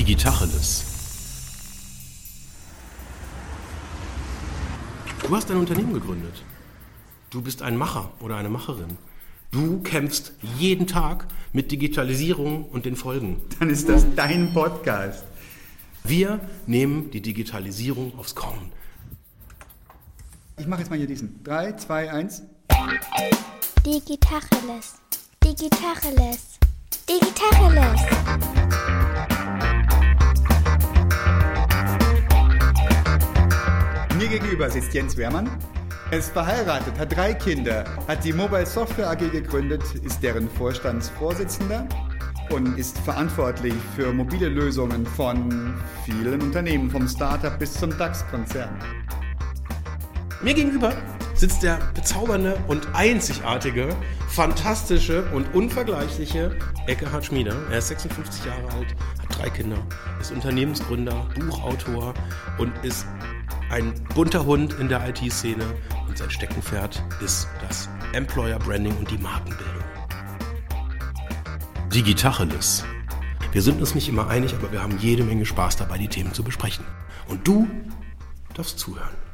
Digitacheles. Du hast ein Unternehmen gegründet. Du bist ein Macher oder eine Macherin. Du kämpfst jeden Tag mit Digitalisierung und den Folgen. Dann ist das dein Podcast. Wir nehmen die Digitalisierung aufs Korn. Ich mache jetzt mal hier diesen. 3, 2, 1. Digitacheles. Digitacheles. Digitacheles. Gegenüber sitzt Jens Wehrmann. Er ist verheiratet, hat drei Kinder, hat die Mobile Software AG gegründet, ist deren Vorstandsvorsitzender und ist verantwortlich für mobile Lösungen von vielen Unternehmen, vom Startup bis zum DAX-Konzern. Mir gegenüber sitzt der bezaubernde und einzigartige, fantastische und unvergleichliche Eckehard Schmieder. Er ist 56 Jahre alt, hat drei Kinder, ist Unternehmensgründer, Buchautor und ist ein bunter Hund in der IT-Szene und sein Steckenpferd ist das Employer Branding und die Markenbildung. Digitacheles. Wir sind uns nicht immer einig, aber wir haben jede Menge Spaß dabei, die Themen zu besprechen. Und du darfst zuhören.